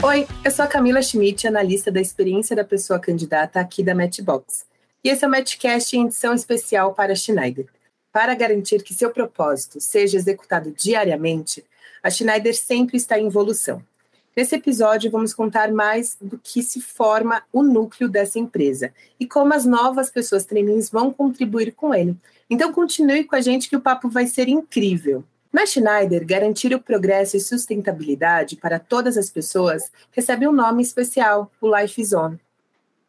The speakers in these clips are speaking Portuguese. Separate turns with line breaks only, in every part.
Oi, eu sou a Camila Schmidt, analista da experiência da pessoa candidata aqui da Matchbox. E esse é o Matchcast em edição especial para a Schneider. Para garantir que seu propósito seja executado diariamente, a Schneider sempre está em evolução. Nesse episódio, vamos contar mais do que se forma o núcleo dessa empresa e como as novas pessoas trainees vão contribuir com ele. Então, continue com a gente que o papo vai ser incrível. Na Schneider, garantir o progresso e sustentabilidade para todas as pessoas recebe um nome especial, o Life Zone.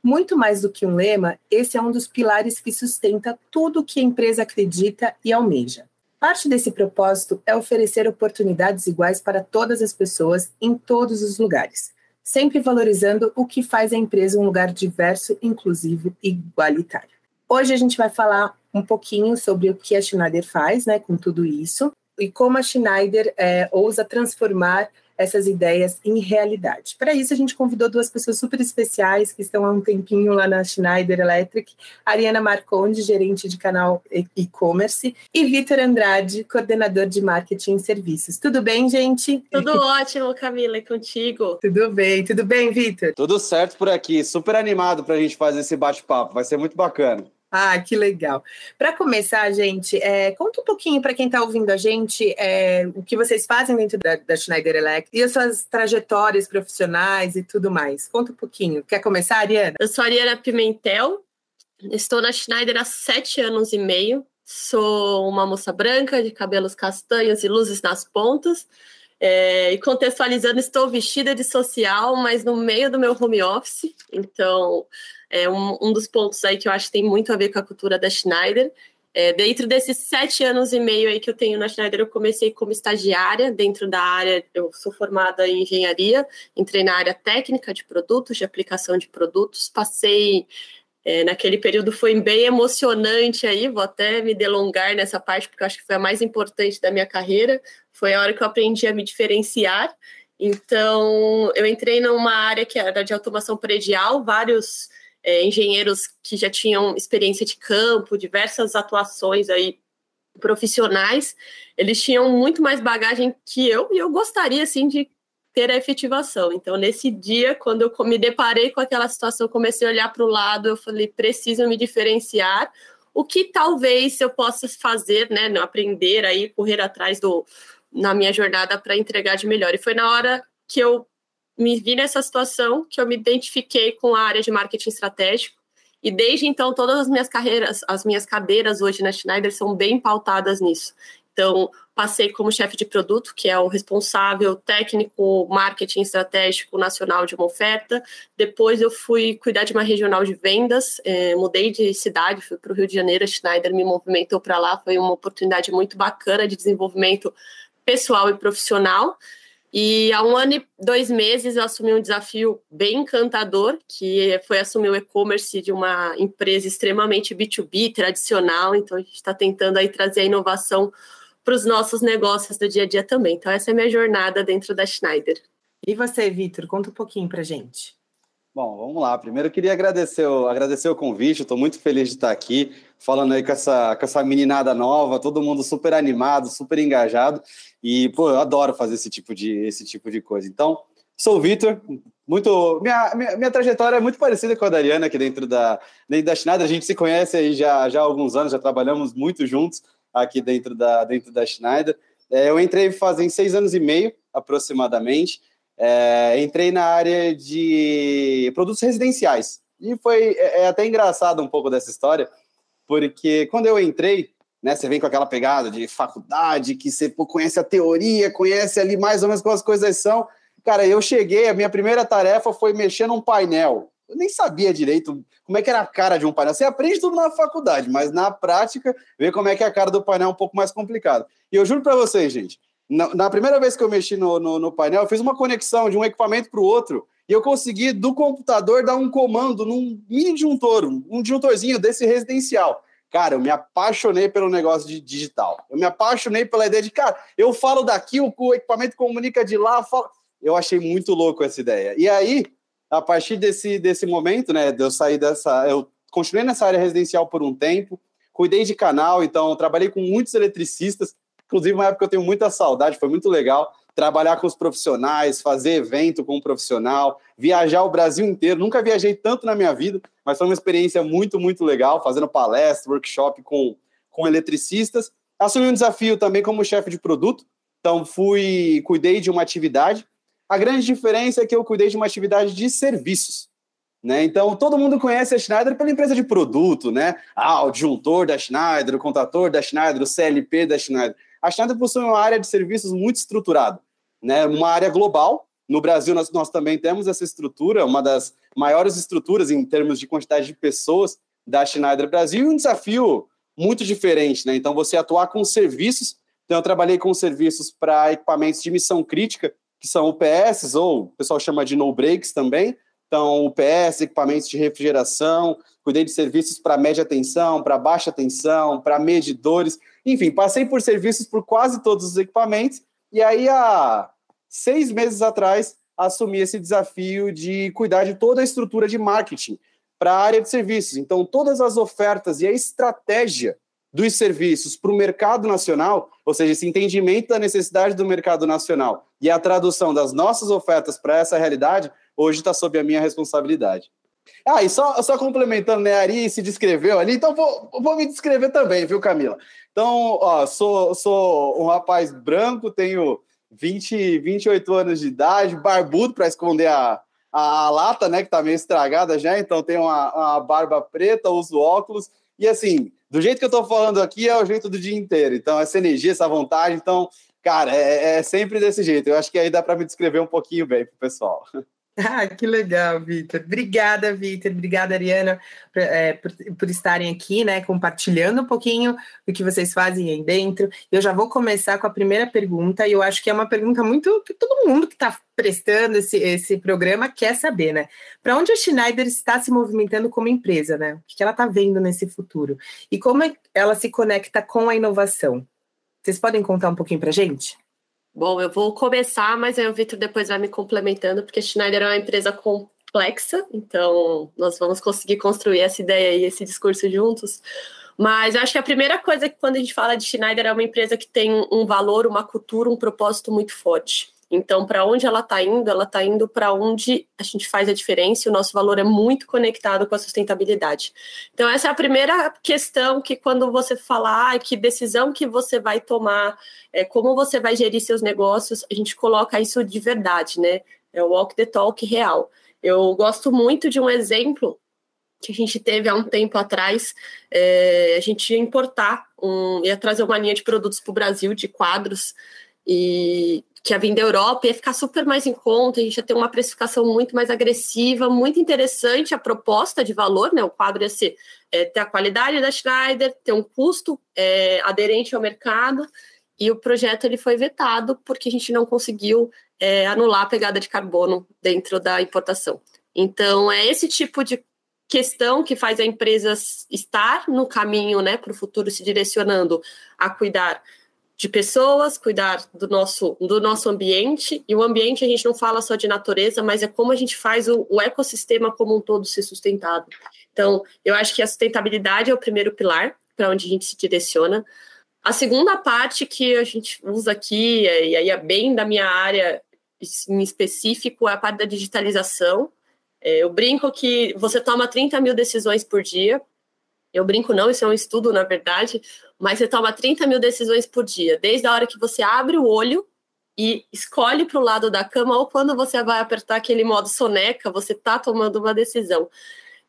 Muito mais do que um lema, esse é um dos pilares que sustenta tudo o que a empresa acredita e almeja. Parte desse propósito é oferecer oportunidades iguais para todas as pessoas em todos os lugares, sempre valorizando o que faz a empresa um lugar diverso, inclusivo e igualitário. Hoje a gente vai falar um pouquinho sobre o que a Schneider faz, né, com tudo isso, e como a Schneider é, ousa transformar essas ideias em realidade. Para isso, a gente convidou duas pessoas super especiais que estão há um tempinho lá na Schneider Electric, Ariana Marconde, gerente de canal e-commerce, e Vitor Andrade, coordenador de marketing e serviços. Tudo bem, gente?
Tudo ótimo, Camila, e contigo?
Tudo bem, tudo bem, Vitor?
Tudo certo por aqui, super animado para a gente fazer esse bate-papo, vai ser muito bacana.
Ah, que legal. Para começar, gente, é, conta um pouquinho para quem está ouvindo a gente é, o que vocês fazem dentro da, da, Schneider Electric e as suas trajetórias profissionais e tudo mais. Conta um pouquinho. Quer começar, Ariana?
Eu sou Ariana Pimentel, estou na Schneider há sete anos e meio. Sou uma moça branca, de cabelos castanhos e luzes nas pontas. É, e contextualizando, estou vestida de social, mas no meio do meu home office. Então, é um, um dos pontos aí que eu acho que tem muito a ver com a cultura da Schneider. É, dentro desses sete anos e meio aí que eu tenho na Schneider, eu comecei como estagiária dentro da área. Eu sou formada em engenharia, entrei na área técnica de produtos, de aplicação de produtos, passei. É, naquele período foi bem emocionante aí, vou até me delongar nessa parte, porque eu acho que foi a mais importante da minha carreira. Foi a hora que eu aprendi a me diferenciar. Então, eu entrei numa área que era de automação predial, vários é, engenheiros que já tinham experiência de campo, diversas atuações aí profissionais, eles tinham muito mais bagagem que eu e eu gostaria assim de ter a efetivação. Então, nesse dia, quando eu me deparei com aquela situação, comecei a olhar para o lado, eu falei, preciso me diferenciar. O que talvez eu possa fazer, né, aprender aí, correr atrás do na minha jornada para entregar de melhor. E foi na hora que eu me vi nessa situação que eu me identifiquei com a área de marketing estratégico. E desde então, todas as minhas carreiras, as minhas cadeiras hoje na Schneider são bem pautadas nisso. Então, passei como chefe de produto, que é o responsável técnico marketing estratégico nacional de uma oferta. Depois eu fui cuidar de uma regional de vendas, eh, mudei de cidade, fui para o Rio de Janeiro, a Schneider me movimentou para lá, foi uma oportunidade muito bacana de desenvolvimento pessoal e profissional. E há um ano e dois meses eu assumi um desafio bem encantador, que foi assumir o e-commerce de uma empresa extremamente B2B, tradicional. Então a gente está tentando aí trazer a inovação para os nossos negócios do dia a dia também. Então essa é a minha jornada dentro da Schneider.
E você, Vitor, conta um pouquinho para gente.
Bom, vamos lá. Primeiro eu queria agradecer o, agradecer o convite, estou muito feliz de estar aqui, falando aí com essa, com essa meninada nova, todo mundo super animado, super engajado. E, pô, eu adoro fazer esse tipo de, esse tipo de coisa. Então, sou o Vitor, muito. Minha, minha, minha, trajetória é muito parecida com a da Ariana aqui dentro da, dentro da Schneider. A gente se conhece aí já, já há alguns anos, já trabalhamos muito juntos aqui dentro da, dentro da Schneider. É, eu entrei fazem seis anos e meio, aproximadamente. É, entrei na área de produtos residenciais. E foi é, é até engraçado um pouco dessa história, porque quando eu entrei, né? Você vem com aquela pegada de faculdade, que você pô, conhece a teoria, conhece ali mais ou menos como as coisas são. Cara, eu cheguei, a minha primeira tarefa foi mexer num painel. Eu nem sabia direito como é que era a cara de um painel. Você aprende tudo na faculdade, mas na prática, ver como é que é a cara do painel é um pouco mais complicado. E eu juro para vocês, gente, na, na, primeira vez que eu mexi no, no, no painel, eu fiz uma conexão de um equipamento para o outro e eu consegui, do computador, dar um comando num mini disjuntor, um disjuntorzinho desse residencial. Cara, eu me apaixonei pelo negócio de digital. Eu me apaixonei pela ideia de, cara, eu falo daqui, o, equipamento comunica de lá. Falo... Eu achei muito louco essa ideia. E aí, a partir desse, desse momento, né, eu sair dessa. Eu continuei nessa área residencial por um tempo, cuidei de canal, então trabalhei com muitos eletricistas. Inclusive, uma época eu tenho muita saudade, foi muito legal trabalhar com os profissionais, fazer evento com um profissional, viajar o Brasil inteiro. Nunca viajei tanto na minha vida, mas foi uma experiência muito, muito legal, fazendo palestra, workshop com, com eletricistas. Assumi um desafio também como chefe de produto, então fui, cuidei de uma atividade. A grande diferença é que eu cuidei de uma atividade de serviços. Né? Então, todo mundo conhece a Schneider pela empresa de produto, né? Ah, o disjuntor da Schneider, o contator da Schneider, o CLP da Schneider. A Schneider possui uma área de serviços muito estruturada, né? uma área global. No Brasil, nós, nós também temos essa estrutura, uma das maiores estruturas em termos de quantidade de pessoas da Schneider Brasil, e um desafio muito diferente. Né? Então, você atuar com serviços. Então, eu trabalhei com serviços para equipamentos de missão crítica, que são UPS, ou o pessoal chama de no-breaks também, então, UPS, equipamentos de refrigeração, cuidei de serviços para média tensão, para baixa tensão, para medidores, enfim, passei por serviços por quase todos os equipamentos. E aí, há seis meses atrás, assumi esse desafio de cuidar de toda a estrutura de marketing para a área de serviços. Então, todas as ofertas e a estratégia dos serviços para o mercado nacional, ou seja, esse entendimento da necessidade do mercado nacional e a tradução das nossas ofertas para essa realidade, hoje está sob a minha responsabilidade. Ah, e só, só complementando, né? A Ari se descreveu ali, então vou, vou me descrever também, viu, Camila? Então, ó, sou, sou um rapaz branco, tenho 20, 28 anos de idade, barbudo para esconder a, a, a, lata, né? Que tá meio estragada já, então tenho uma, uma barba preta, uso óculos, e assim, do jeito que eu tô falando aqui é o jeito do dia inteiro. Então, essa energia, essa vontade, então, cara, é, é sempre desse jeito. Eu acho que aí dá para me descrever um pouquinho bem pro pessoal.
Ah, que legal, Vitor. Obrigada, Vitor. Obrigada, Ariana, por, é, por, por, estarem aqui, né, compartilhando um pouquinho do que vocês fazem aí dentro. Eu já vou começar com a primeira pergunta, e eu acho que é uma pergunta muito que todo mundo que está prestando esse, esse programa quer saber, né? Para onde a Schneider está se movimentando como empresa, né? O que ela está vendo nesse futuro? E como é ela se conecta com a inovação? Vocês podem contar um pouquinho para a gente?
Bom, eu vou começar, mas aí o Vitor depois vai me complementando, porque Schneider é uma empresa complexa, então nós vamos conseguir construir essa ideia e esse discurso juntos. Mas eu acho que a primeira coisa é que quando a gente fala de Schneider é uma empresa que tem um valor, uma cultura, um propósito muito forte. Então, para onde ela está indo? Ela está indo para onde a gente faz a diferença e o nosso valor é muito conectado com a sustentabilidade. Então, essa é a primeira questão que, quando você falar que decisão que você vai tomar, é, como você vai gerir seus negócios, a gente coloca isso de verdade, né? É o walk the talk real. Eu gosto muito de um exemplo que a gente teve há um tempo atrás, é, a gente ia importar, um, ia trazer uma linha de produtos para o Brasil de quadros, e que ia vir da Europa, ia ficar super mais em conta, a gente ia ter uma precificação muito mais agressiva, muito interessante a proposta de valor, né? O quadro ia ser é, ter a qualidade da Schneider, ter um custo é, aderente ao mercado, e o projeto ele foi vetado porque a gente não conseguiu é, anular a pegada de carbono dentro da importação. Então, é esse tipo de questão que faz a empresa estar no caminho né, para o futuro, se direcionando a cuidar de pessoas, cuidar do nosso, do nosso ambiente. E o ambiente a gente não fala só de natureza, mas é como a gente faz o, o ecossistema como um todo ser sustentado. Então, eu acho que a sustentabilidade é o primeiro pilar para onde a gente se direciona. A segunda parte que a gente usa aqui, e aí é bem da minha área em específico, é a parte da digitalização. É, eu brinco que você toma 30 mil decisões por dia, eu brinco, não, isso é um estudo, na verdade, mas você toma 30 mil decisões por dia, desde a hora que você abre o olho e escolhe para o lado da cama, ou quando você vai apertar aquele modo soneca, você está tomando uma decisão.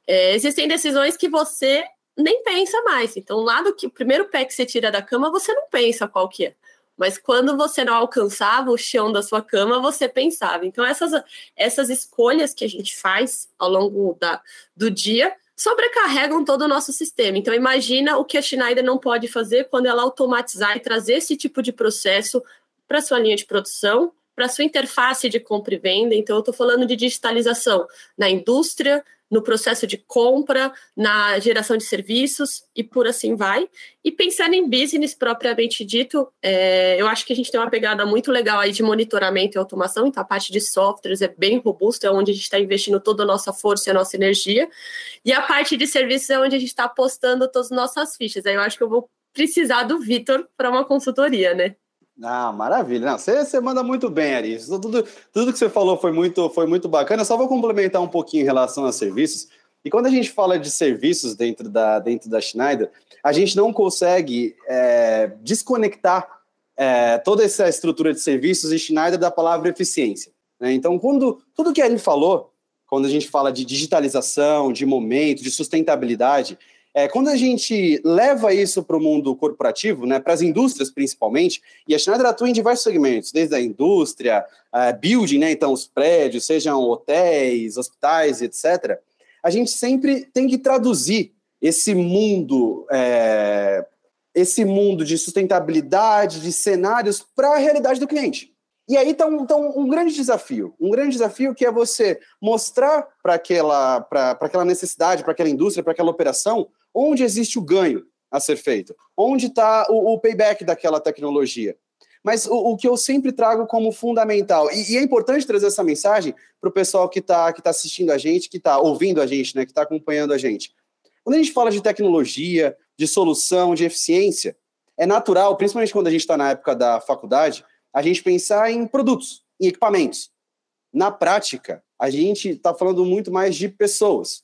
É, existem decisões que você nem pensa mais. Então, o lado que o primeiro pé que você tira da cama, você não pensa qual que é. Mas quando você não alcançava o chão da sua cama, você pensava. Então, essas, essas escolhas que a gente faz ao longo da, do dia sobrecarregam todo o nosso sistema. Então, imagina o que a Schneider não pode fazer quando ela automatizar e trazer esse tipo de processo para sua linha de produção, para sua interface de compra e venda. Então, eu estou falando de digitalização na indústria, no processo de compra, na geração de serviços e por assim vai. E pensando em business propriamente dito, é, eu acho que a gente tem uma pegada muito legal aí de monitoramento e automação, então a parte de softwares é bem robusta, é onde a gente está investindo toda a nossa força e a nossa energia. E a parte de serviços é onde a gente está apostando todas as nossas fichas. Aí eu acho que eu vou precisar do Vitor para uma consultoria, né?
Ah, maravilha. Não, você, você manda muito bem, Ari. Tudo, tudo que você falou foi muito, foi muito bacana. Eu só vou complementar um pouquinho em relação a serviços. E quando a gente fala de serviços dentro da, dentro da Schneider, a gente não consegue é, desconectar é, toda essa estrutura de serviços e Schneider da palavra eficiência. Né? Então, quando tudo que a Ari falou, quando a gente fala de digitalização, de momento, de sustentabilidade, é, quando a gente leva isso para o mundo corporativo, né, para as indústrias principalmente, e a Schneider atua em diversos segmentos, desde a indústria, a building, né, então os prédios, sejam hotéis, hospitais, etc., a gente sempre tem que traduzir esse mundo, é, esse mundo de sustentabilidade, de cenários, para a realidade do cliente. E aí está um, tá um, grande desafio, um grande desafio que é você mostrar para aquela, aquela necessidade, para aquela indústria, para aquela operação, onde existe o ganho a ser feito, onde está o, o, payback daquela tecnologia. Mas o, o, que eu sempre trago como fundamental, e, e é importante trazer essa mensagem para o pessoal que está que tá assistindo a gente, que está ouvindo a gente, né, que está acompanhando a gente. Quando a gente fala de tecnologia, de solução, de eficiência, é natural, principalmente quando a gente está na época da faculdade, a gente pensar em produtos, em equipamentos. Na prática, a gente está falando muito mais de pessoas.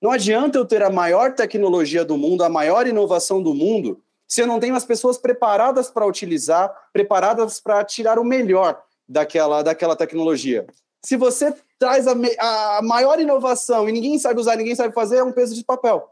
Não adianta eu ter a maior tecnologia do mundo, a maior inovação do mundo, se eu não tenho as pessoas preparadas para utilizar, preparadas para tirar o melhor daquela, daquela tecnologia. Se você traz a, a maior inovação e ninguém sabe usar, ninguém sabe fazer, é um peso de papel.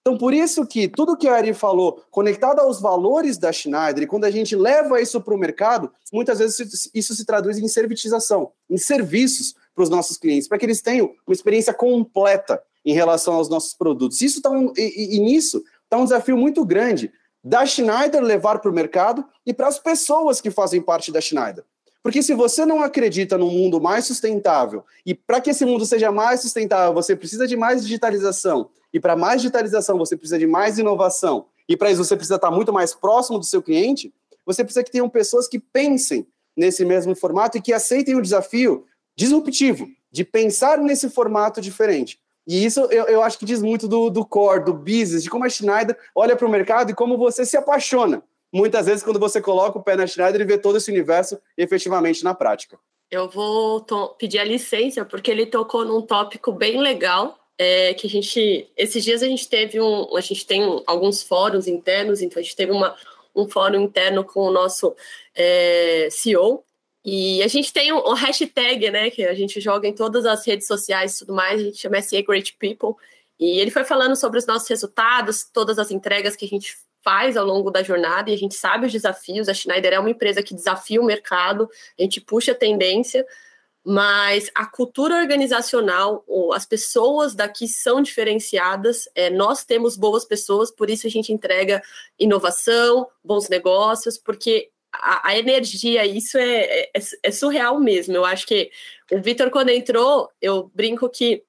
Então, por isso que tudo que a Ari falou, conectado aos valores da Schneider, quando a gente leva isso para o mercado, muitas vezes isso se traduz em servitização, em serviços para os nossos clientes, para que eles tenham uma experiência completa em relação aos nossos produtos. Isso tá um, e, e nisso está um desafio muito grande da Schneider levar para o mercado e para as pessoas que fazem parte da Schneider. Porque se você não acredita num mundo mais sustentável, e para que esse mundo seja mais sustentável, você precisa de mais digitalização, e para mais digitalização você precisa de mais inovação, e para isso você precisa estar muito mais próximo do seu cliente, você precisa que tenham pessoas que pensem nesse mesmo formato e que aceitem o desafio disruptivo de pensar nesse formato diferente. E isso eu, eu acho que diz muito do, do core, do business, de como a Schneider olha para o mercado e como você se apaixona. Muitas vezes, quando você coloca o pé na Schneider e vê todo esse universo efetivamente na prática.
Eu vou pedir a licença, porque ele tocou num tópico bem legal, é, que a gente, esses dias a gente teve um, a gente tem alguns fóruns internos, então a gente teve uma, um fórum interno com o nosso é, CEO, e a gente tem um, hashtag, né, que a gente joga em todas as redes sociais e tudo mais, a gente chama SA Great People. E ele foi falando sobre os nossos resultados, todas as entregas que a gente faz ao longo da jornada, e a gente sabe os desafios. A Schneider é uma empresa que desafia o mercado, a gente puxa a tendência, mas a cultura organizacional, as pessoas daqui são diferenciadas, é, nós temos boas pessoas, por isso a gente entrega inovação, bons negócios, porque a, a energia, isso é, é, é, surreal mesmo. Eu acho que o Vitor, quando entrou, eu brinco que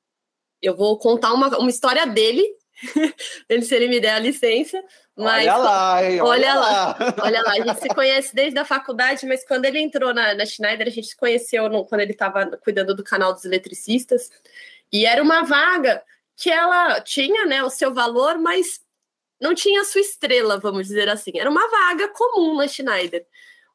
eu vou contar uma, uma história dele, ele, se ele me der a licença. Mas,
olha lá, hein?
Olha, olha lá. lá. olha lá. A gente se conhece desde a faculdade, mas quando ele entrou na, na Schneider, a gente se conheceu no, quando ele estava cuidando do canal dos eletricistas. E era uma vaga que ela tinha né, o seu valor, mas não tinha sua estrela, vamos dizer assim. Era uma vaga comum na Schneider.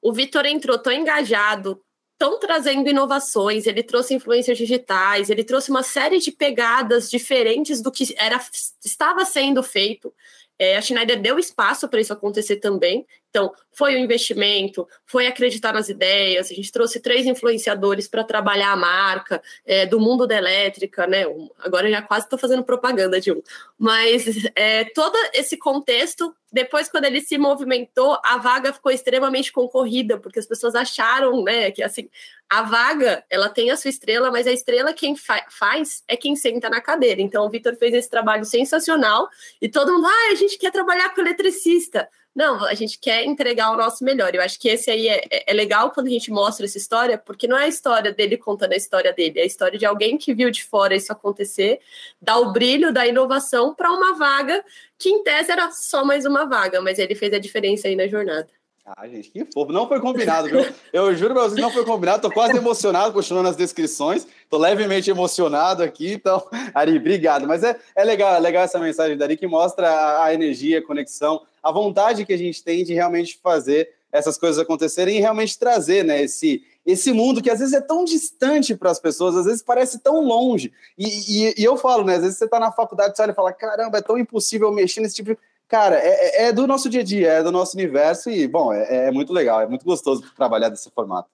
O Vitor entrou tão engajado, tão trazendo inovações, ele trouxe influências digitais, ele trouxe uma série de pegadas diferentes do que era, estava sendo feito. É, a Schneider deu espaço para isso acontecer também. Então, foi o investimento, foi acreditar nas ideias. A gente trouxe três influenciadores para trabalhar a marca é, do mundo da elétrica, né? Agora já quase estou fazendo propaganda de um. Mas é, todo esse contexto, depois, quando ele se movimentou, a vaga ficou extremamente concorrida, porque as pessoas acharam, né, que assim, a vaga, ela tem a sua estrela, mas a estrela quem fa faz é quem senta na cadeira. Então, o Vitor fez esse trabalho sensacional e todo mundo, ah, a gente quer trabalhar com eletricista. Não, a gente quer entregar o nosso melhor. Eu acho que esse aí é, é, é, legal quando a gente mostra essa história, porque não é a história dele contando a história dele, é a história de alguém que viu de fora isso acontecer, dá o brilho da inovação para uma vaga que, em tese, era só mais uma vaga, mas ele fez a diferença aí na jornada.
Ah, gente, que fofo. Não foi combinado, viu? Eu juro pra vocês, não foi combinado. Tô quase emocionado continuando as descrições. Tô levemente emocionado aqui. Então, Ari, obrigado. Mas é, é legal, é legal essa mensagem da Ari que mostra a, a energia, a conexão, a vontade que a gente tem de realmente fazer essas coisas acontecerem e realmente trazer né, esse, esse mundo que às vezes é tão distante para as pessoas, às vezes parece tão longe. E, e, e eu falo, né? Às vezes você está na faculdade, você olha e fala: caramba, é tão impossível mexer nesse tipo de. Cara, é, é, é do nosso dia a dia, é do nosso universo e, bom, é, é muito legal, é muito gostoso trabalhar desse formato.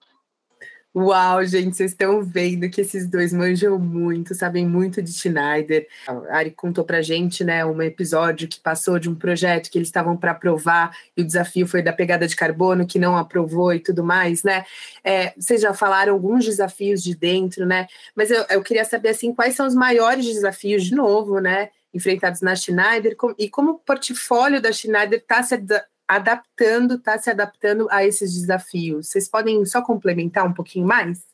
Uau, gente, vocês estão vendo que esses dois manjam muito, sabem muito de Schneider. A Ari contou pra gente, né, um episódio que passou de um projeto que eles estavam para aprovar e o desafio foi da pegada de carbono que não aprovou e tudo mais, né? É, vocês já falaram alguns desafios de dentro, né? Mas eu, eu queria saber assim, quais são os maiores desafios de novo, né? Enfrentados na Schneider e como o portfólio da Schneider está se adaptando, está se adaptando a esses desafios. Vocês podem só complementar um pouquinho mais?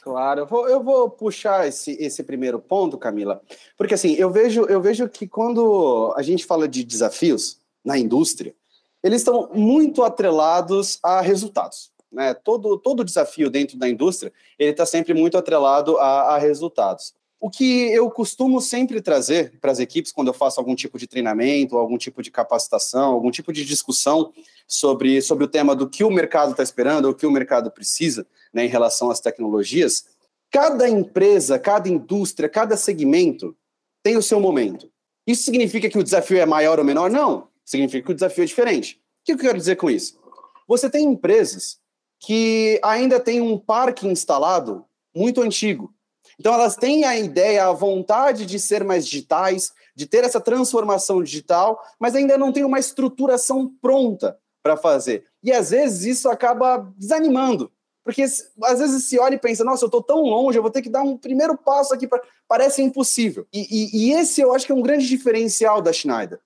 Claro, eu vou, eu vou puxar esse, esse primeiro ponto, Camila, porque assim, eu vejo, eu vejo que quando a gente fala de desafios na indústria, eles estão muito atrelados a resultados. Né? Todo, todo desafio dentro da indústria, ele está sempre muito atrelado a, a resultados. O que eu costumo sempre trazer para as equipes quando eu faço algum tipo de treinamento, algum tipo de capacitação, algum tipo de discussão sobre, sobre o tema do que o mercado está esperando, o que o mercado precisa né, em relação às tecnologias, cada empresa, cada indústria, cada segmento tem o seu momento. Isso significa que o desafio é maior ou menor? Não. Significa que o desafio é diferente. O que eu quero dizer com isso? Você tem empresas que ainda têm um parque instalado muito antigo então, elas têm a ideia, a vontade de ser mais digitais, de ter essa transformação digital, mas ainda não tem uma estruturação pronta para fazer. E às vezes isso acaba desanimando, porque às vezes se olha e pensa, nossa, eu estou tão longe, eu vou ter que dar um primeiro passo aqui, pra... parece impossível. E, e, e, esse eu acho que é um grande diferencial da Schneider.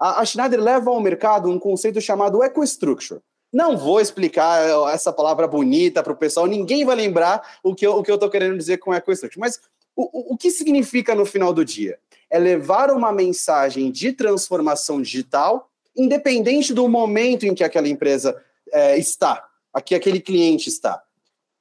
A, a Schneider leva ao mercado um conceito chamado EcoStructure. Não vou explicar essa palavra bonita para o pessoal, ninguém vai lembrar o que eu estou querendo dizer com EcoStructure. Mas o, o, o que significa no final do dia? É levar uma mensagem de transformação digital, independente do momento em que aquela empresa é, está, aqui aquele cliente está.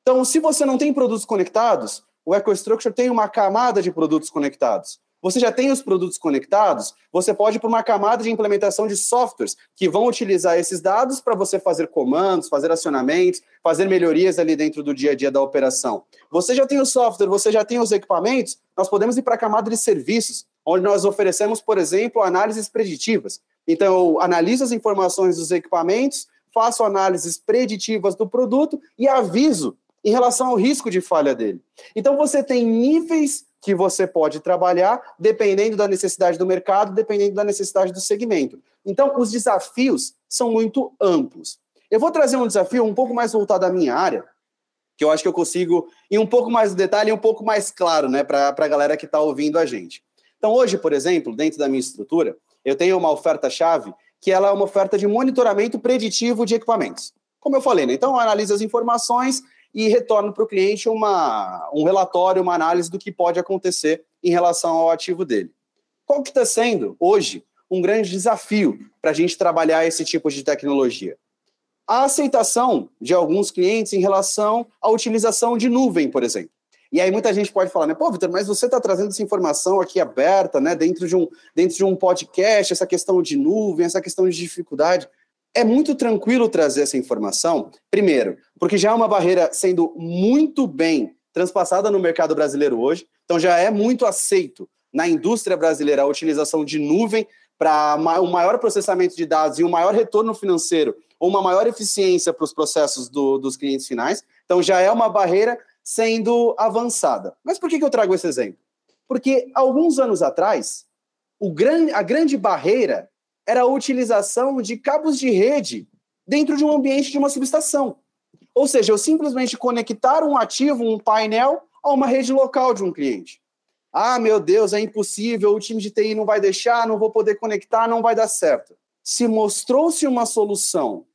Então, se você não tem produtos conectados, o EcoStructure tem uma camada de produtos conectados. Você já tem os produtos conectados, você pode ir para uma camada de implementação de softwares que vão utilizar esses dados para você fazer comandos, fazer acionamentos, fazer melhorias ali dentro do dia a dia da operação. Você já tem o software, você já tem os equipamentos, nós podemos ir para a camada de serviços, onde nós oferecemos, por exemplo, análises preditivas. Então, eu analiso as informações dos equipamentos, faço análises preditivas do produto e aviso em relação ao risco de falha dele. Então, você tem níveis que você pode trabalhar dependendo da necessidade do mercado, dependendo da necessidade do segmento. Então, os desafios são muito amplos. Eu vou trazer um desafio um pouco mais voltado à minha área, que eu acho que eu consigo ir um pouco mais no detalhe e um pouco mais claro né, para a galera que está ouvindo a gente. Então, hoje, por exemplo, dentro da minha estrutura, eu tenho uma oferta-chave que ela é uma oferta de monitoramento preditivo de equipamentos. Como eu falei, né? então eu analiso as informações e retorno para o cliente uma, um relatório, uma análise do que pode acontecer em relação ao ativo dele. Qual que está sendo, hoje, um grande desafio para a gente trabalhar esse tipo de tecnologia? A aceitação de alguns clientes em relação à utilização de nuvem, por exemplo. E aí muita gente pode falar, né? Pô, Vitor, mas você está trazendo essa informação aqui aberta, né? Dentro de, um, dentro de um podcast, essa questão de nuvem, essa questão de dificuldade. É muito tranquilo trazer essa informação, primeiro, porque já é uma barreira sendo muito bem transpassada no mercado brasileiro hoje, então já é muito aceito na indústria brasileira a utilização de nuvem para um maior processamento de dados e um maior retorno financeiro, ou uma maior eficiência para os processos do, dos clientes finais. Então já é uma barreira sendo avançada. Mas por que, que eu trago esse exemplo? Porque alguns anos atrás, o grande, a grande barreira era a utilização de cabos de rede dentro de um ambiente de uma subestação. Ou seja, eu simplesmente conectar um ativo, um painel, a uma rede local de um cliente. Ah, meu Deus, é impossível, o time de TI não vai deixar, não vou poder conectar, não vai dar certo. Se mostrou-se uma solução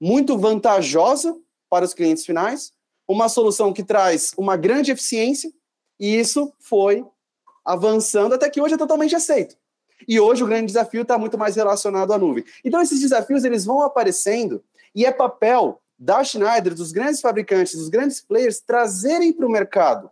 muito vantajosa para os clientes finais, uma solução que traz uma grande eficiência, e isso foi avançando até que hoje é totalmente aceito. E hoje o grande desafio está muito mais relacionado à nuvem. Então esses desafios eles vão aparecendo e é papel da Schneider, dos grandes fabricantes, dos grandes players trazerem para o mercado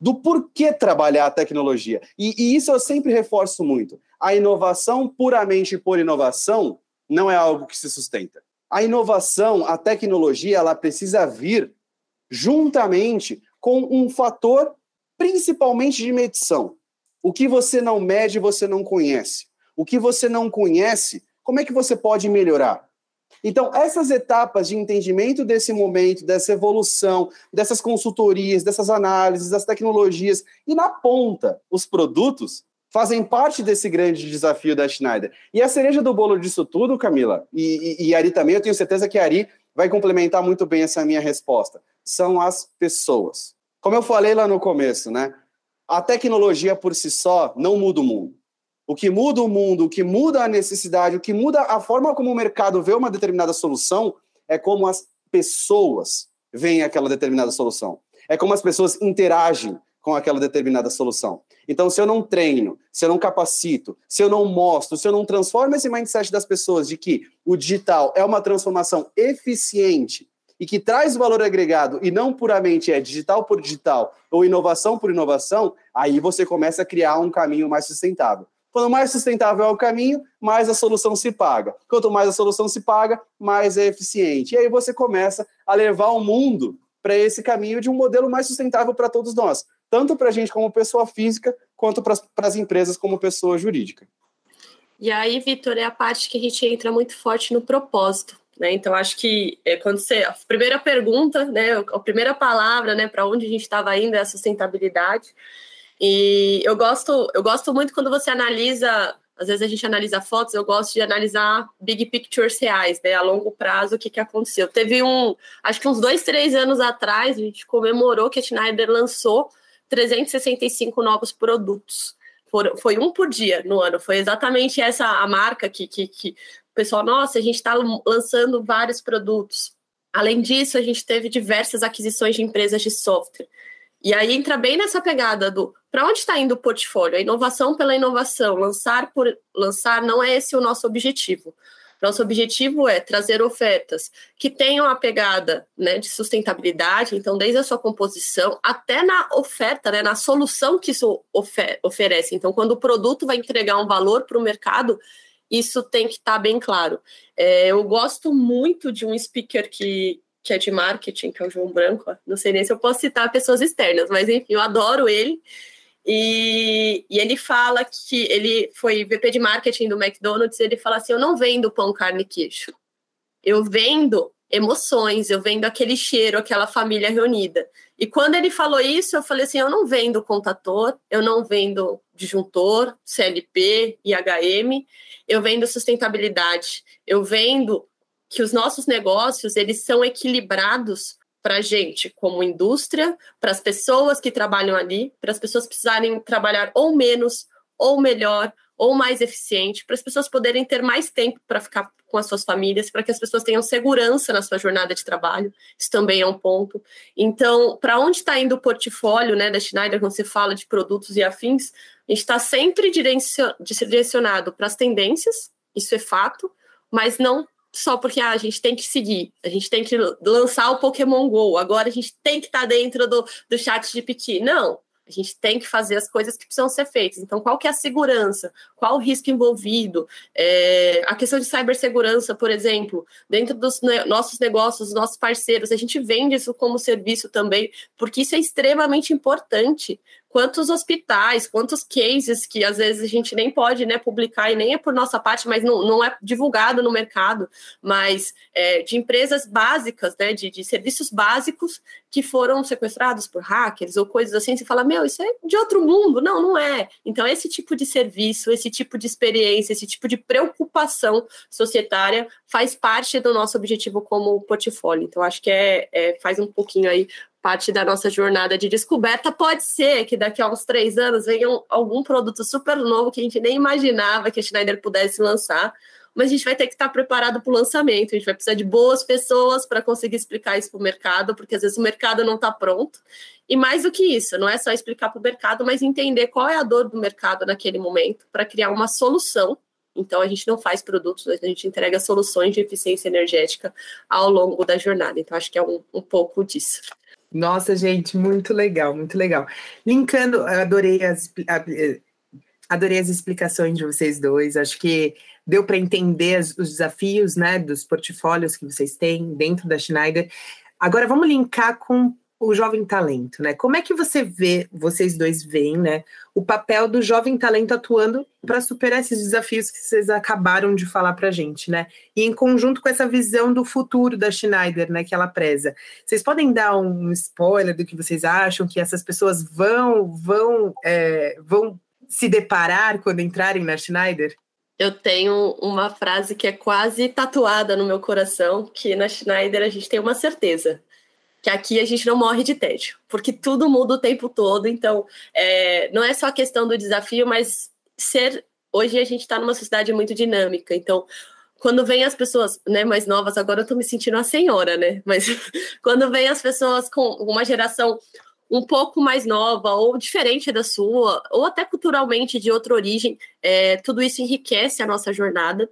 do porquê trabalhar a tecnologia. E, e, isso eu sempre reforço muito. A inovação puramente por inovação não é algo que se sustenta. a inovação, a tecnologia, ela precisa vir juntamente com um fator principalmente de medição. O que você não mede, você não conhece. O que você não conhece, como é que você pode melhorar? Então, essas etapas de entendimento desse momento, dessa evolução, dessas consultorias, dessas análises, das tecnologias, e na ponta, os produtos, fazem parte desse grande desafio da Schneider. E a cereja do bolo disso tudo, Camila, e, e, e Ari também, eu tenho certeza que Ari vai complementar muito bem essa minha resposta, são as pessoas. Como eu falei lá no começo, né? A tecnologia por si só não muda o mundo. O que muda o mundo, o que muda a necessidade, o que muda a forma como o mercado vê uma determinada solução é como as pessoas veem aquela determinada solução. É como as pessoas interagem com aquela determinada solução. Então, se eu não treino, se eu não capacito, se eu não mostro, se eu não transformo esse mindset das pessoas de que o digital é uma transformação eficiente e que traz valor agregado e não puramente é digital por digital ou inovação por inovação, aí você começa a criar um caminho mais sustentável. Quanto mais sustentável é o caminho, mais a solução se paga. Quanto mais a solução se paga, mais é eficiente. E aí você começa a levar o mundo para esse caminho de um modelo mais sustentável para todos nós, tanto para a gente como pessoa física, quanto para as empresas como pessoa jurídica.
E aí, Vitor, é a parte que a gente entra muito forte no propósito. Né? Então, acho que é, quando você. A primeira pergunta, né, a primeira palavra né, para onde a gente estava indo é a sustentabilidade. E eu gosto, eu gosto muito quando você analisa, às vezes a gente analisa fotos, eu gosto de analisar big pictures reais, né? A longo prazo, o que, que aconteceu. Teve um, acho que uns dois, três anos atrás, a gente comemorou que a Schneider lançou 365 novos produtos. foi um por dia no ano. Foi exatamente essa a marca que, que, que pessoal, nossa, a gente está lançando vários produtos. Além disso, a gente teve diversas aquisições de empresas de software. E aí entra bem nessa pegada do para onde está indo o portfólio? A inovação pela inovação, lançar por lançar, não é esse o nosso objetivo. Nosso objetivo é trazer ofertas que tenham a pegada né, de sustentabilidade, então, desde a sua composição até na oferta, né, na solução que isso ofer oferece. Então, quando o produto vai entregar um valor para o mercado, isso tem que estar tá bem claro. É, eu gosto muito de um speaker que, que é de marketing, que é o João Branco. Não sei nem se eu posso citar pessoas externas, mas enfim, eu adoro ele. E, e, ele fala que ele foi VP de marketing do McDonald's. Ele fala assim: Eu não vendo pão, carne e queijo. Eu vendo emoções, eu vendo aquele cheiro, aquela família reunida. E quando ele falou isso, eu falei assim: Eu não vendo contador, eu não vendo disjuntor, CLP, IHM, eu vendo sustentabilidade, eu vendo que os nossos negócios eles são equilibrados para a gente como indústria, para as pessoas que trabalham ali, para as pessoas precisarem trabalhar ou menos, ou melhor, ou mais eficiente, para as pessoas poderem ter mais tempo para ficar com as suas famílias, para que as pessoas tenham segurança na sua jornada de trabalho. Isso também é um ponto. Então, para onde está indo o portfólio né, da Schneider quando se fala de produtos e afins? A gente está sempre direcionado para as tendências, isso é fato, mas não só porque ah, a gente tem que seguir, a gente tem que lançar o Pokémon GO, agora a gente tem que estar tá dentro do, do chat de PT. Não, a gente tem que fazer as coisas que precisam ser feitas. Então, qual que é a segurança? Qual o risco envolvido? É, a questão de cibersegurança, por exemplo, dentro dos ne nossos negócios, dos nossos parceiros, a gente vende isso como serviço também, porque isso é extremamente importante quantos hospitais, quantos cases que às vezes a gente nem pode né, publicar e nem é por nossa parte, mas não, não é divulgado no mercado, mas é, de empresas básicas, né, de, de, serviços básicos que foram sequestrados por hackers ou coisas assim, você fala, meu, isso é de outro mundo. Não, não é. Então, esse tipo de serviço, esse tipo de experiência, esse tipo de preocupação societária faz parte do nosso objetivo como portfólio. Então, acho que é, é faz um pouquinho aí parte da nossa jornada de descoberta. Pode ser que daqui a uns três anos venha algum produto super novo que a gente nem imaginava que a Schneider pudesse lançar, mas a gente vai ter que estar preparado para o lançamento. A gente vai precisar de boas pessoas para conseguir explicar isso para o mercado, porque às vezes o mercado não está pronto. E mais do que isso, não é só explicar para o mercado, mas entender qual é a dor do mercado naquele momento para criar uma solução então, a gente não faz produtos, a gente entrega soluções de eficiência energética ao longo da jornada. Então, acho que é um, um pouco disso.
Nossa, gente, muito legal, muito legal. Linkando, adorei as, adorei as explicações de vocês dois. Acho que deu para entender as, os desafios, né, dos portfólios que vocês têm dentro da Schneider. Agora vamos linkar com o jovem talento, né? Como é que você vê, vocês dois veem, né, o papel do jovem talento atuando para superar esses desafios que vocês acabaram de falar para a gente, né? E em conjunto com essa visão do futuro da Schneider, né, que ela preza. Vocês podem dar um spoiler do que vocês acham que essas pessoas vão vão é, vão se deparar quando entrarem na Schneider?
Eu tenho uma frase que é quase tatuada no meu coração, que na Schneider a gente tem uma certeza que aqui a gente não morre de tédio, porque tudo muda o tempo todo. Então, é, não é só a questão do desafio, mas ser. Hoje a gente está numa sociedade muito dinâmica, então. Quando vem as pessoas né, mais novas, agora eu estou me sentindo a senhora, né? Mas quando vem as pessoas com uma geração um pouco mais nova ou diferente da sua, ou até culturalmente de outra origem, é, tudo isso enriquece a nossa jornada.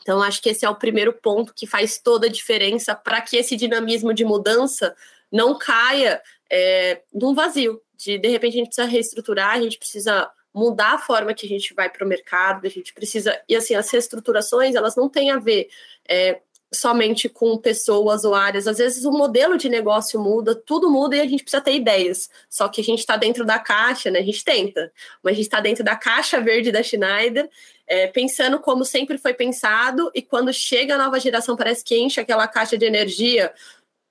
Então, acho que esse é o primeiro ponto que faz toda a diferença para que esse dinamismo de mudança não caia é, num vazio. De, de repente, a gente precisa reestruturar, a gente precisa mudar a forma que a gente vai para o mercado, a gente precisa. E assim, as reestruturações, elas não têm a ver. É, somente com pessoas ou áreas. Às vezes o modelo de negócio muda, tudo muda e a gente precisa ter ideias. Só que a gente está dentro da caixa, né? A gente tenta, mas a gente está dentro da caixa verde da Schneider é, pensando como sempre foi pensado, e quando chega a nova geração, parece que enche aquela caixa de energia,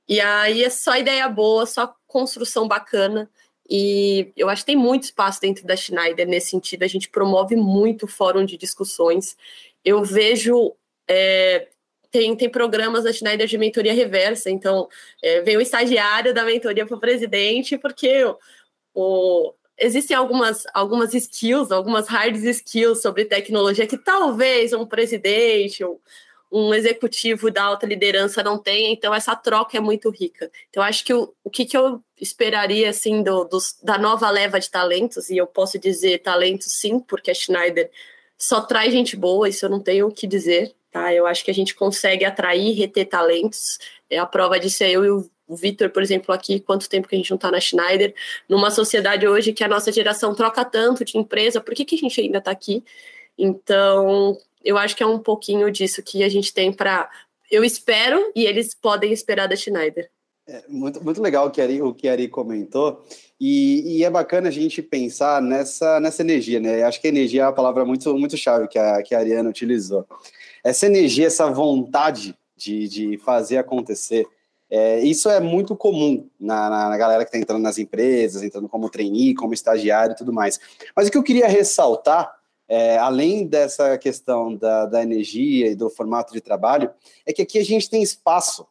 e aí é só ideia boa, só construção bacana. E eu acho que tem muito espaço dentro da Schneider nesse sentido. A gente promove muito fórum de discussões. Eu vejo. É, tem, tem programas da Schneider de mentoria reversa, então é, vem o estagiário da mentoria para o presidente, porque o, o, existem algumas, algumas skills, algumas hard skills sobre tecnologia que talvez um presidente, um, um executivo da alta liderança não tenha, então essa troca é muito rica. Então, acho que o, o que, que eu esperaria assim do, dos, da nova leva de talentos, e eu posso dizer talentos sim, porque a Schneider só traz gente boa, isso eu não tenho o que dizer, tá? Eu acho que a gente consegue atrair e reter talentos. É a prova disso é eu e o Vitor, por exemplo, aqui, quanto tempo que a gente não está na Schneider, numa sociedade hoje que a nossa geração troca tanto de empresa, por que, que a gente ainda está aqui? Então, eu acho que é um pouquinho disso que a gente tem para. Eu espero e eles podem esperar da Schneider.
É, muito, muito legal o que, Ari, o que a Ari comentou, e, e, é bacana a gente pensar nessa, nessa energia, né? Acho que energia é uma palavra muito, muito chave que a, que a Ariana utilizou. Essa energia, essa vontade de, de fazer acontecer, é, isso é muito comum na, na, na galera que está entrando nas empresas, entrando como trainee, como estagiário e tudo mais. Mas o que eu queria ressaltar, é, além dessa questão da, da energia e do formato de trabalho, é que aqui a gente tem espaço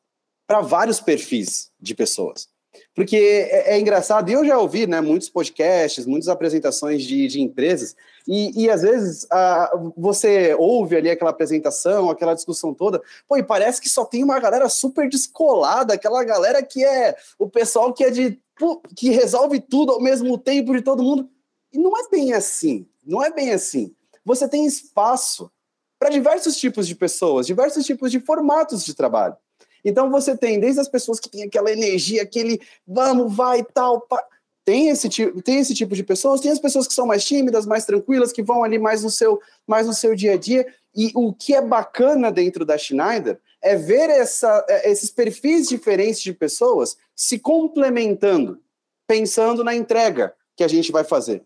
para vários perfis de pessoas. Porque é, é, engraçado, e eu já ouvi né, muitos podcasts, muitas apresentações de, de empresas, e, e às vezes a, você ouve ali aquela apresentação, aquela discussão toda, pô, e parece que só tem uma galera super descolada, aquela galera que é o pessoal que é de que resolve tudo ao mesmo tempo de todo mundo. E não é bem assim, não é bem assim. Você tem espaço para diversos tipos de pessoas, diversos tipos de formatos de trabalho. Então você tem desde as pessoas que têm aquela energia, aquele vamos, vai tal. Pá. Tem esse, tipo, tem esse tipo de pessoas, tem as pessoas que são mais tímidas, mais tranquilas, que vão ali mais no seu, mais no seu dia a dia. E o que é bacana dentro da Schneider é ver essa, é, esses perfis diferentes de pessoas se complementando, pensando na entrega que a gente vai fazer.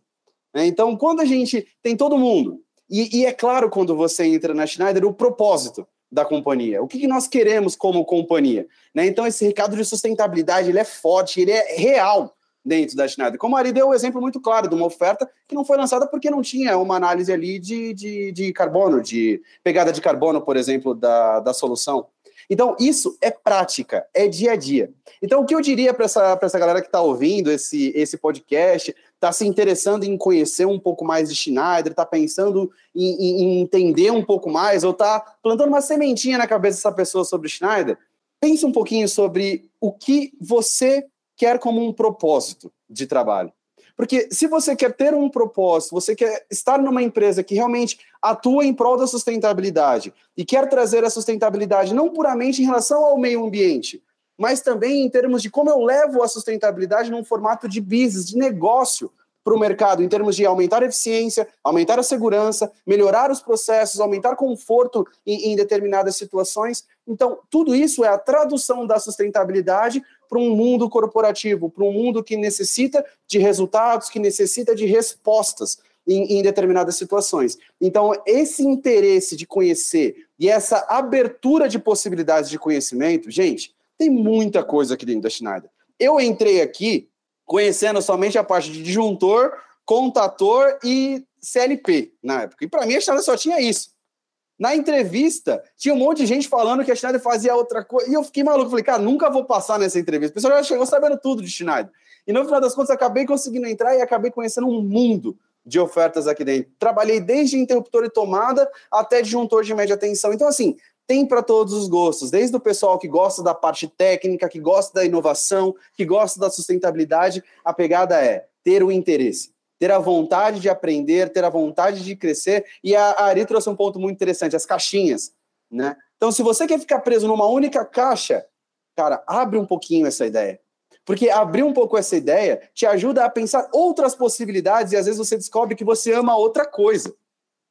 Né? Então, quando a gente tem todo mundo, e, e é claro, quando você entra na Schneider, o propósito da companhia. O que, que nós queremos como companhia? Né? Então, esse recado de sustentabilidade ele é forte, ele é real dentro da Schneider. Como a Ari deu um exemplo muito claro de uma oferta que não foi lançada porque não tinha uma análise ali de, de, de carbono, de pegada de carbono, por exemplo, da, da solução. Então, isso é prática, é dia a dia. Então, o que eu diria para essa, essa galera que está ouvindo esse, esse podcast, está se interessando em conhecer um pouco mais de Schneider, está pensando em, em, entender um pouco mais, ou está plantando uma sementinha na cabeça dessa pessoa sobre Schneider, pense um pouquinho sobre o que você quer como um propósito de trabalho. Porque se você quer ter um propósito, você quer estar numa empresa que realmente atua em prol da sustentabilidade e quer trazer a sustentabilidade não puramente em relação ao meio ambiente, mas também em termos de como eu levo a sustentabilidade num formato de business, de negócio para o mercado em termos de aumentar a eficiência, aumentar a segurança, melhorar os processos, aumentar conforto em, em determinadas situações. Então, tudo isso é a tradução da sustentabilidade para um mundo corporativo, para um mundo que necessita de resultados, que necessita de respostas em, em, determinadas situações. Então, esse interesse de conhecer e essa abertura de possibilidades de conhecimento, gente, tem muita coisa aqui dentro da Schneider. Eu entrei aqui conhecendo somente a parte de disjuntor, contator e CLP na época. E para mim a Schneider só tinha isso. Na entrevista, tinha um monte de gente falando que a Schneider fazia outra coisa. E eu fiquei maluco. Falei, cara, nunca vou passar nessa entrevista. O pessoal já chegou sabendo tudo de Schneider. E no final das contas, acabei conseguindo entrar e acabei conhecendo um mundo de ofertas aqui dentro. Trabalhei desde interruptor e tomada até disjuntor de média tensão. Então, assim, tem para todos os gostos, desde o pessoal que gosta da parte técnica, que gosta da inovação, que gosta da sustentabilidade, a pegada é ter o interesse, ter a vontade de aprender, ter a vontade de crescer. E a, Ari trouxe um ponto muito interessante, as caixinhas, né? Então, se você quer ficar preso numa única caixa, cara, abre um pouquinho essa ideia. Porque abrir um pouco essa ideia te ajuda a pensar outras possibilidades e às vezes você descobre que você ama outra coisa.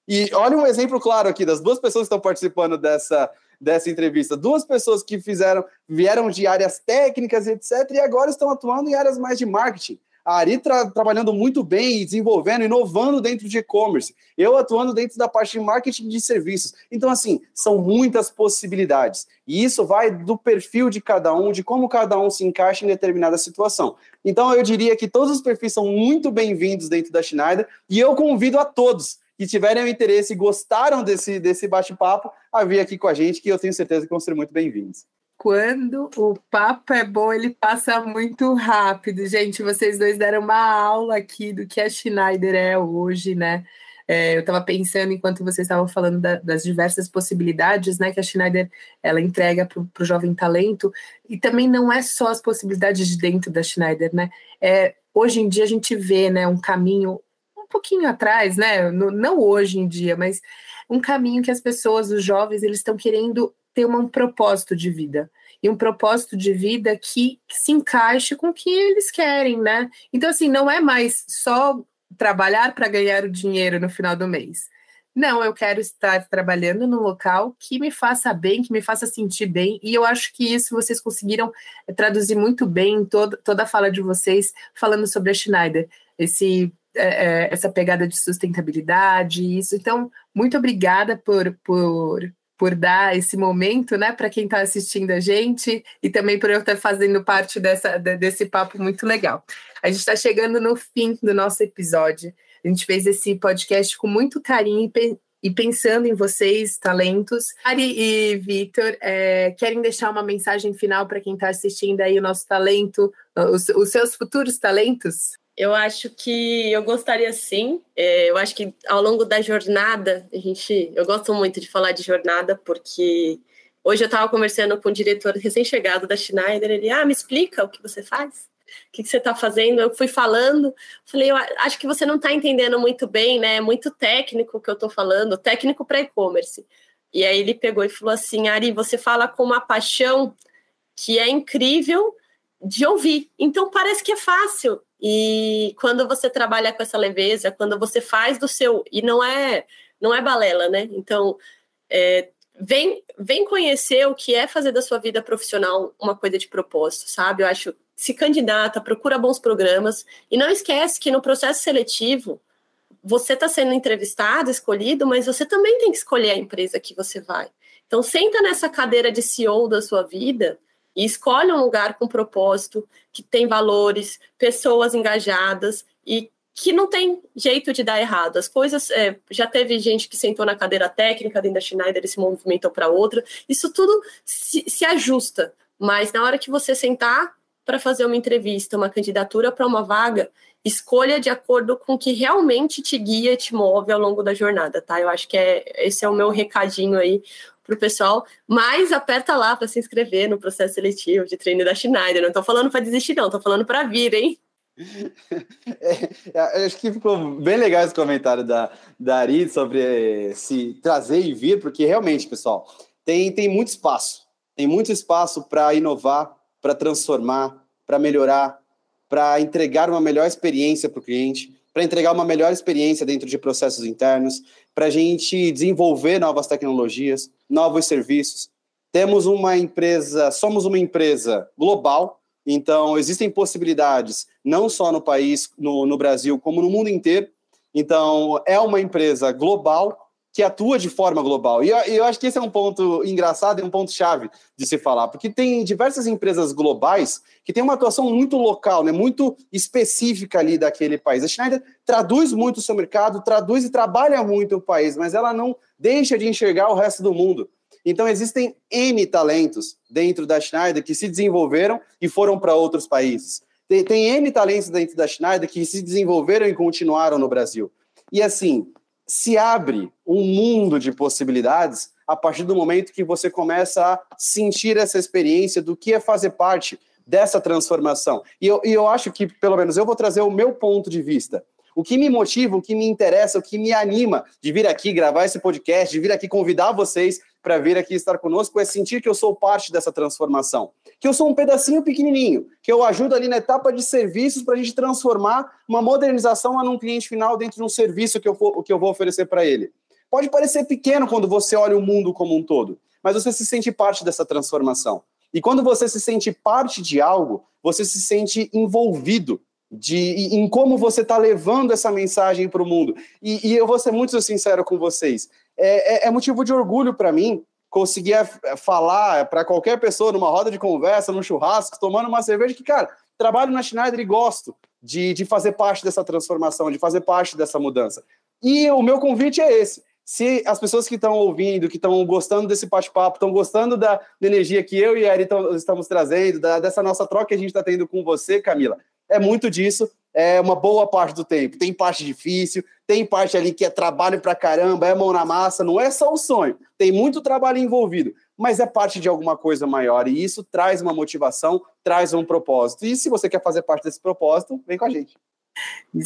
E olha um exemplo claro aqui das duas pessoas que estão participando dessa, dessa entrevista. Duas pessoas que fizeram, vieram de áreas técnicas, etc., e agora estão atuando em áreas mais de marketing. A Ari tra trabalhando muito bem, desenvolvendo, inovando dentro de e-commerce. Eu atuando dentro da parte de marketing de serviços. Então, assim, são muitas possibilidades. E isso vai do perfil de cada um, de como cada um se encaixa em determinada situação. Então, eu diria que todos os perfis são muito bem-vindos dentro da Schneider. E eu convido a todos que tiverem interesse e gostaram desse, desse bate-papo, a vir aqui com a gente, que eu tenho certeza que vão ser muito bem-vindos.
Quando o papo é bom, ele passa muito rápido. Gente, vocês dois deram uma aula aqui do que a Schneider é hoje, né? É, eu estava pensando enquanto vocês estavam falando da, das diversas possibilidades né, que a Schneider ela entrega para o jovem talento, e também não é só as possibilidades de dentro da Schneider, né? É, hoje em dia a gente vê né, um caminho pouquinho atrás, né? No, não hoje em dia, mas um caminho que as pessoas, os jovens, eles estão querendo ter um propósito de vida. E um propósito de vida que, que se encaixe com o que eles querem, né? Então, assim, não é mais só trabalhar para ganhar o dinheiro no final do mês. Não, eu quero estar trabalhando num local que me faça bem, que me faça sentir bem, e eu acho que isso vocês conseguiram traduzir muito bem em toda, toda a fala de vocês, falando sobre a Schneider. Esse é, é, essa pegada de sustentabilidade, isso. Então, muito obrigada por, por, por dar esse momento, né, para quem está assistindo a gente e também por eu estar fazendo parte dessa, desse papo muito legal. A gente está chegando no fim do nosso episódio. A gente fez esse podcast com muito carinho e pensando em vocês, talentos. Ari e Vitor, é, querem deixar uma mensagem final para quem está assistindo aí o nosso talento, os, os seus futuros talentos?
Eu acho que eu gostaria sim. É, eu acho que ao longo da jornada, a gente, eu gosto muito de falar de jornada porque hoje eu estava conversando com o diretor recém-chegado da Schneider. Ele, ah, me explica o que você faz, o que, você está fazendo. Eu fui falando, falei, eu acho que você não está entendendo muito bem, né? É muito técnico o que eu estou falando, técnico para e-commerce. E aí ele pegou e falou assim, Ari, você fala com uma paixão que é incrível de ouvir. Então parece que é fácil. E quando você trabalha com essa leveza, quando você faz do seu e não é não é balela, né? Então é, vem vem conhecer o que é fazer da sua vida profissional uma coisa de propósito, sabe? Eu acho se candidata, procura bons programas e não esquece que no processo seletivo você está sendo entrevistado, escolhido, mas você também tem que escolher a empresa que você vai. Então senta nessa cadeira de CEO da sua vida e escolhe um lugar com propósito, que tem valores, pessoas engajadas e que não tem jeito de dar errado. As coisas. É, já teve gente que sentou na cadeira técnica dentro da Schneider e se movimentou para outra. Isso tudo se, se ajusta. Mas na hora que você sentar para fazer uma entrevista, uma candidatura para uma vaga, escolha de acordo com o que realmente te guia e te move ao longo da jornada, tá? Eu acho que é, esse é o meu recadinho aí para o pessoal, mas aperta lá para se inscrever no processo seletivo de treino da Schneider. Não estou falando para desistir, não, estou falando para vir, hein?
É, é, acho que ficou bem legal esse comentário da, da Ari sobre se trazer e vir, porque realmente, pessoal, tem, tem muito espaço. Tem muito espaço para inovar, para transformar, para melhorar, para entregar uma melhor experiência para o cliente. para entregar uma melhor experiência dentro de processos internos, para a gente desenvolver novas tecnologias, novos serviços. Temos uma empresa, somos uma empresa global, então existem possibilidades não só no país, no, no Brasil, como no mundo inteiro. Então é uma empresa global que atua de forma global. E eu, acho que esse é um ponto engraçado e um ponto chave de se falar, porque tem diversas empresas globais que têm uma atuação muito local, né, muito específica ali daquele país. A Schneider traduz muito o seu mercado, traduz e trabalha muito o país, mas ela não deixa de enxergar o resto do mundo. Então existem N talentos dentro da Schneider que se desenvolveram e foram para outros países. Tem, tem N talentos dentro da Schneider que se desenvolveram e continuaram no Brasil. E assim, se abre um mundo de possibilidades a partir do momento que você começa a sentir essa experiência do que é fazer parte dessa transformação. E eu, e eu acho que, pelo menos, eu vou trazer o meu ponto de vista. O que me motiva, o que me interessa, o que me anima de vir aqui gravar esse podcast, de vir aqui convidar vocês para vir aqui estar conosco, é sentir que eu sou parte dessa transformação. Que eu sou um pedacinho pequenininho, que eu ajudo ali na etapa de serviços para a gente transformar uma modernização a um cliente final dentro de um serviço que eu, que eu vou oferecer para ele. Pode parecer pequeno quando você olha o mundo como um todo, mas você se sente parte dessa transformação. E quando você se sente parte de algo, você se sente envolvido de em como você está levando essa mensagem para o mundo. E, e, eu vou ser muito sincero com vocês. É, é, é motivo de orgulho para mim conseguir é, falar para qualquer pessoa numa roda de conversa, num churrasco, tomando uma cerveja, que, cara, trabalho na Schneider e gosto de, de fazer parte dessa transformação, de fazer parte dessa mudança. E o meu convite é esse. Se as pessoas que estão ouvindo, que estão gostando desse bate-papo, estão gostando da, da, energia que eu e a Eri estamos trazendo, da, dessa nossa troca que a gente está tendo com você, Camila, é muito disso, é uma boa parte do tempo. Tem parte difícil, tem parte ali que é trabalho pra caramba, é mão na massa, não é só o sonho, tem muito trabalho envolvido, mas é parte de alguma coisa maior e isso traz uma motivação, traz um propósito. E se você quer fazer parte desse propósito, vem com a gente.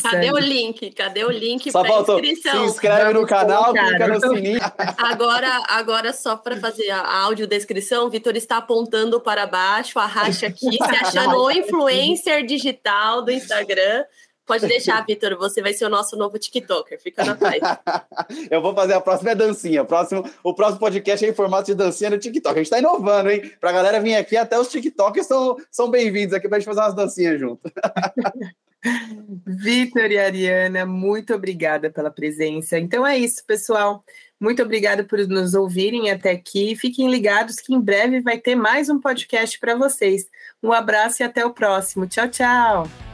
Cadê o link? Cadê o link para inscrição?
Se inscreve no canal, clica no sininho.
Agora, agora só para fazer a audiodescrição, o Vitor está apontando para baixo, arraste aqui, se achando o influencer digital do Instagram. Pode deixar, Vitor, você vai ser o nosso novo TikToker, fica na paz.
Eu vou fazer a próxima é dancinha. O próximo, o próximo podcast é em formato de dancinha no TikTok. A gente está inovando, hein? Para a galera vir aqui, até os TikTokers são, são bem-vindos aqui para a gente fazer umas dancinhas junto.
Vitor e Ariana, muito obrigada pela presença. Então é isso, pessoal. Muito obrigada por nos ouvirem até aqui. Fiquem ligados que em breve vai ter mais um podcast para vocês. Um abraço e até o próximo. Tchau, tchau.